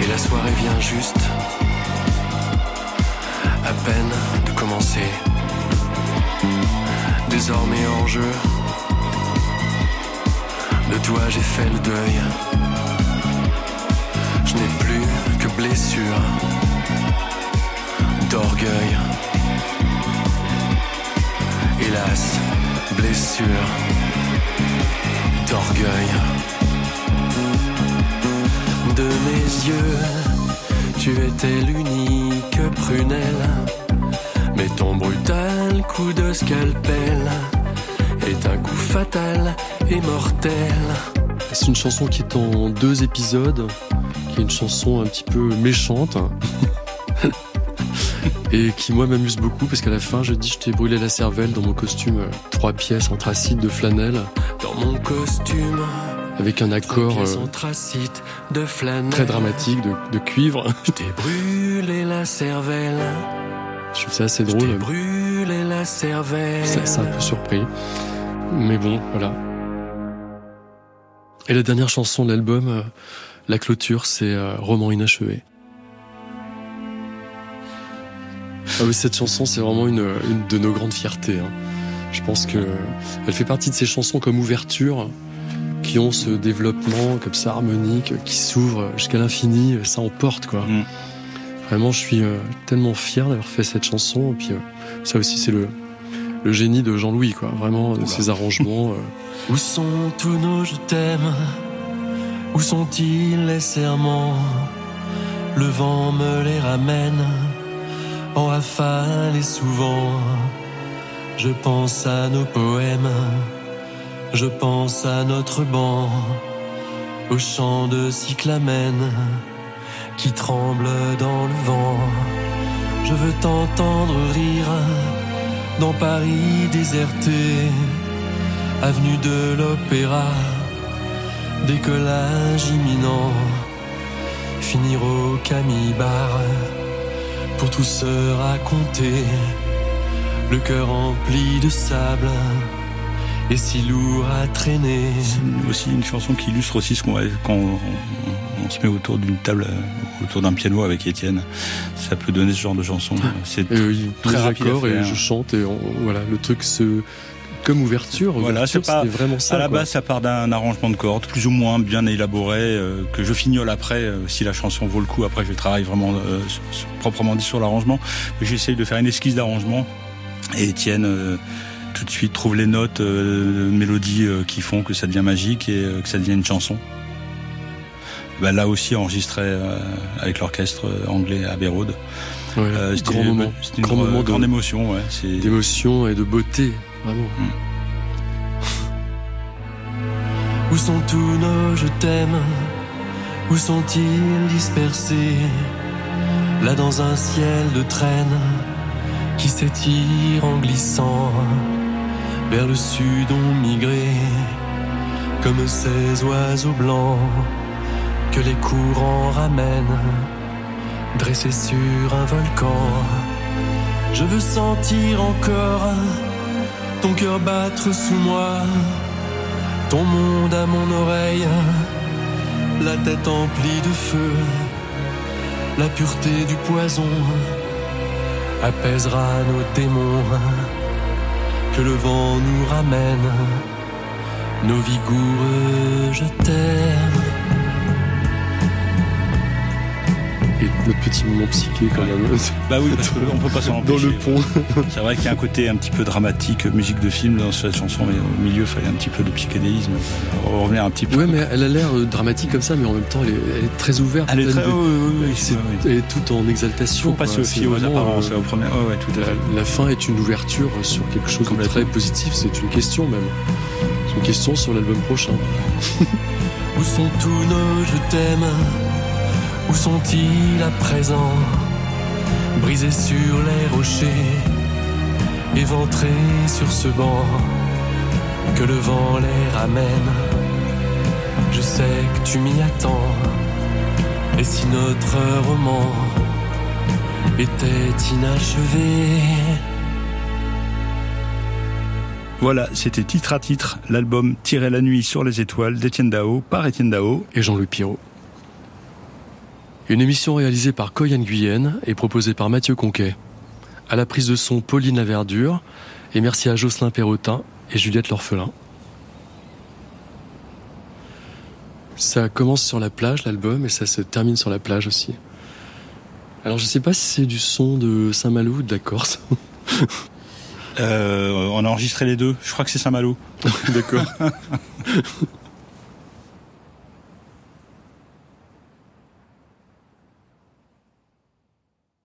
Et la soirée vient juste À peine de commencer. Désormais hors jeu. De toi j'ai fait le deuil. Je n'ai plus que blessure D'orgueil. Hélas, blessure De mes yeux, tu étais l'unique prunelle. Mais ton brutal coup de scalpel est un coup fatal et mortel.
C'est une chanson qui est en deux épisodes, qui est une chanson un petit peu méchante. Et qui moi m'amuse beaucoup parce qu'à la fin je dis je t'ai brûlé la cervelle dans mon costume euh, trois pièces anthracite de flanelle
Dans mon costume,
avec un accord euh,
de flanelle.
très dramatique de, de cuivre.
Je t'ai brûlé la cervelle.
Je trouve ça assez
Je t'ai
drôle.
brûlé la cervelle.
Ça, c'est un peu surpris. Mais bon, voilà. Et la dernière chanson de l'album, euh, la clôture, c'est Roman inachevé. Ah oui, cette chanson, c'est vraiment une, une de nos grandes fiertés. hein. Je pense que elle fait partie de ces chansons comme ouverture qui ont ce développement comme ça harmonique, qui s'ouvre jusqu'à l'infini. Ça emporte quoi.
Mm.
Vraiment, je suis euh, tellement fier d'avoir fait cette chanson. Et puis euh, ça aussi, c'est le, le génie de Jean-Louis, quoi. Vraiment, de ses arrangements. euh,
Où sont tous nos je t'aime? Où sont-ils les serments? Le vent me les ramène en rafale et souvent. Je pense à nos poèmes, je pense à notre banc, au chant de cyclamène qui tremble dans le vent. Je veux t'entendre rire dans Paris déserté avenue de l'Opéra, décollage imminent, finir au Camille Bar pour tout se raconter, le cœur empli de sable et si lourd à traîner.
C'est aussi une chanson qui illustre aussi ce qu'on va- quand on, on se met autour d'une table, autour d'un piano avec Étienne. Ça peut donner ce genre de chanson. C'est
et, euh, il
très
accords et je chante et on- voilà, le truc se comme ouverture.
Voilà, c'est pas-
vraiment ça.
à la
quoi.
base, ça part d'un arrangement de cordes, plus ou moins bien élaboré, euh, que je fignole après, euh, si la chanson vaut le coup. Après, je travaille vraiment euh, proprement dit sur l'arrangement. J'essaye de faire une esquisse d'arrangement. Et Étienne, euh, tout de suite, trouve les notes, euh, mélodies euh, qui font que ça devient magique et euh, que ça devient une chanson. Ben, là aussi, enregistré avec l'orchestre anglais à Bérode.
Ouais,
Euh, c'était-
grand moment, grand
grande-
moment de-
grande émotion, ouais. C'est
d'émotion et de beauté, vraiment.
Où sont tous nos je t'aime? Où sont-ils dispersés? Là dans un ciel de traîne qui s'étire en glissant vers le sud ont migré comme ces oiseaux blancs que les courants ramènent dressés sur un volcan. Je veux sentir encore ton cœur battre sous moi ton monde à mon oreille, la tête emplie de feu, la pureté du poison apaisera nos démons, que le vent nous ramène, nos vigoureux, je t'aime.
Notre petit moment psyché quand même.
Bah oui, parce qu'on peut pas s'en
Dans
empêcher.
le pont.
C'est vrai qu'il y a un côté un petit peu dramatique, musique de film dans cette chanson, mais au milieu, il fallait un petit peu de psychédélisme. On va revenir un petit peu.
Ouais, mais elle a l'air euh, dramatique comme ça, mais en même temps, elle est, elle est très ouverte.
Elle est très.
de-
oui, oui, oui,
c'est-
oui, oui.
Elle est toute en exaltation.
Faut pas se
C'est
fier aux
vraiment,
apparences,
euh,
au premier. Ouais, ouais, tout à fait.
la, la fin est une ouverture sur quelque chose de très positif. C'est une question même. C'est une question sur l'album prochain.
Où sont tous nos je t'aime? Où sont-ils à présent Brisés sur les rochers, éventrés sur ce banc, que le vent les ramène. Je sais que tu m'y attends. Et si notre roman était inachevé
Voilà, c'était titre à titre l'album Tirer la nuit sur les étoiles d'Étienne Dao par Étienne Dao.
Et Jean-Louis Pirot. Une émission réalisée par Coyan Guyenne et proposée par Mathieu Conquet. À la prise de son, Pauline Laverdure. Et merci à Jocelyn Perrotin et Juliette L'Orphelin. Ça commence sur la plage, l'album, et ça se termine sur la plage aussi. Alors je sais pas si c'est du son de Saint-Malo ou de la Corse.
Euh, on a enregistré les deux. Je crois que c'est Saint-Malo.
D'accord.